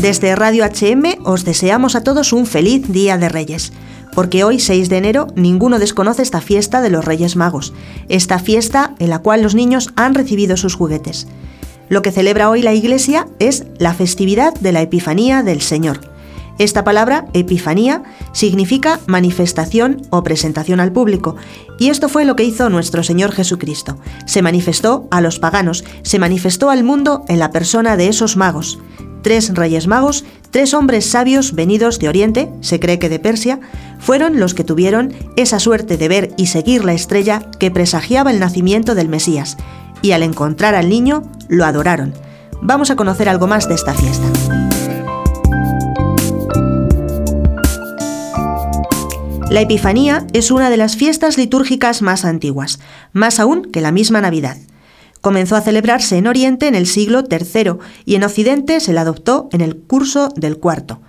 Desde Radio HM os deseamos a todos un feliz Día de Reyes, porque hoy 6 de enero ninguno desconoce esta fiesta de los Reyes Magos, esta fiesta en la cual los niños han recibido sus juguetes. Lo que celebra hoy la Iglesia es la festividad de la Epifanía del Señor. Esta palabra, epifanía, significa manifestación o presentación al público, y esto fue lo que hizo nuestro Señor Jesucristo. Se manifestó a los paganos, se manifestó al mundo en la persona de esos magos tres reyes magos, tres hombres sabios venidos de Oriente, se cree que de Persia, fueron los que tuvieron esa suerte de ver y seguir la estrella que presagiaba el nacimiento del Mesías, y al encontrar al niño, lo adoraron. Vamos a conocer algo más de esta fiesta. La Epifanía es una de las fiestas litúrgicas más antiguas, más aún que la misma Navidad. Comenzó a celebrarse en Oriente en el siglo III y en Occidente se la adoptó en el curso del cuarto.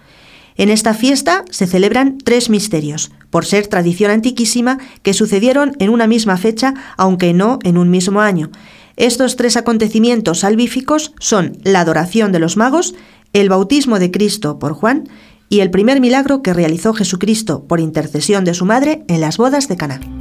En esta fiesta se celebran tres misterios, por ser tradición antiquísima que sucedieron en una misma fecha, aunque no en un mismo año. Estos tres acontecimientos salvíficos son la adoración de los magos, el bautismo de Cristo por Juan y el primer milagro que realizó Jesucristo por intercesión de su madre en las bodas de Caná.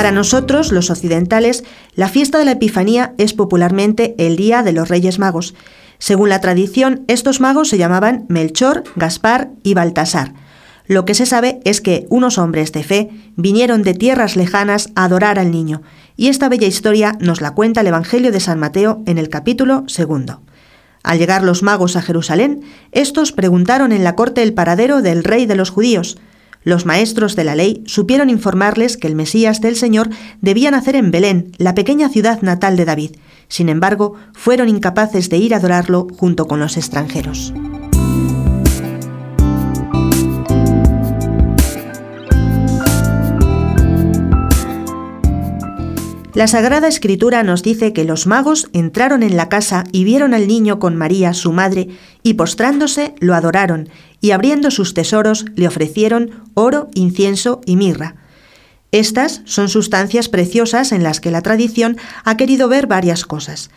Para nosotros, los occidentales, la fiesta de la Epifanía es popularmente el Día de los Reyes Magos. Según la tradición, estos magos se llamaban Melchor, Gaspar y Baltasar. Lo que se sabe es que unos hombres de fe vinieron de tierras lejanas a adorar al niño, y esta bella historia nos la cuenta el Evangelio de San Mateo en el capítulo segundo. Al llegar los magos a Jerusalén, estos preguntaron en la corte el paradero del rey de los judíos. Los maestros de la ley supieron informarles que el Mesías del Señor debía nacer en Belén, la pequeña ciudad natal de David. Sin embargo, fueron incapaces de ir a adorarlo junto con los extranjeros. La Sagrada Escritura nos dice que los magos entraron en la casa y vieron al niño con María, su madre, y postrándose lo adoraron, y abriendo sus tesoros le ofrecieron oro, incienso y mirra. Estas son sustancias preciosas en las que la tradición ha querido ver varias cosas.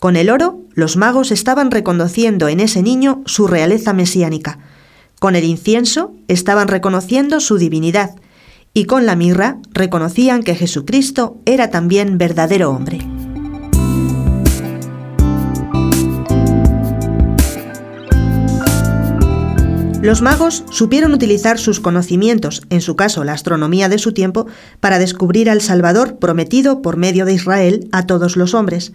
Con el oro, los magos estaban reconociendo en ese niño su realeza mesiánica. Con el incienso, estaban reconociendo su divinidad. Y con la mirra, reconocían que Jesucristo era también verdadero hombre. Los magos supieron utilizar sus conocimientos, en su caso la astronomía de su tiempo, para descubrir al Salvador prometido por medio de Israel a todos los hombres.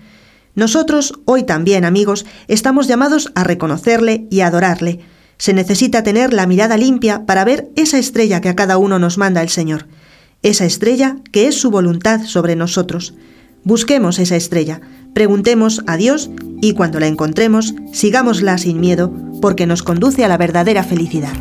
Nosotros, hoy también, amigos, estamos llamados a reconocerle y adorarle. Se necesita tener la mirada limpia para ver esa estrella que a cada uno nos manda el Señor, esa estrella que es su voluntad sobre nosotros. Busquemos esa estrella, preguntemos a Dios y cuando la encontremos, sigámosla sin miedo, porque nos conduce a la verdadera felicidad.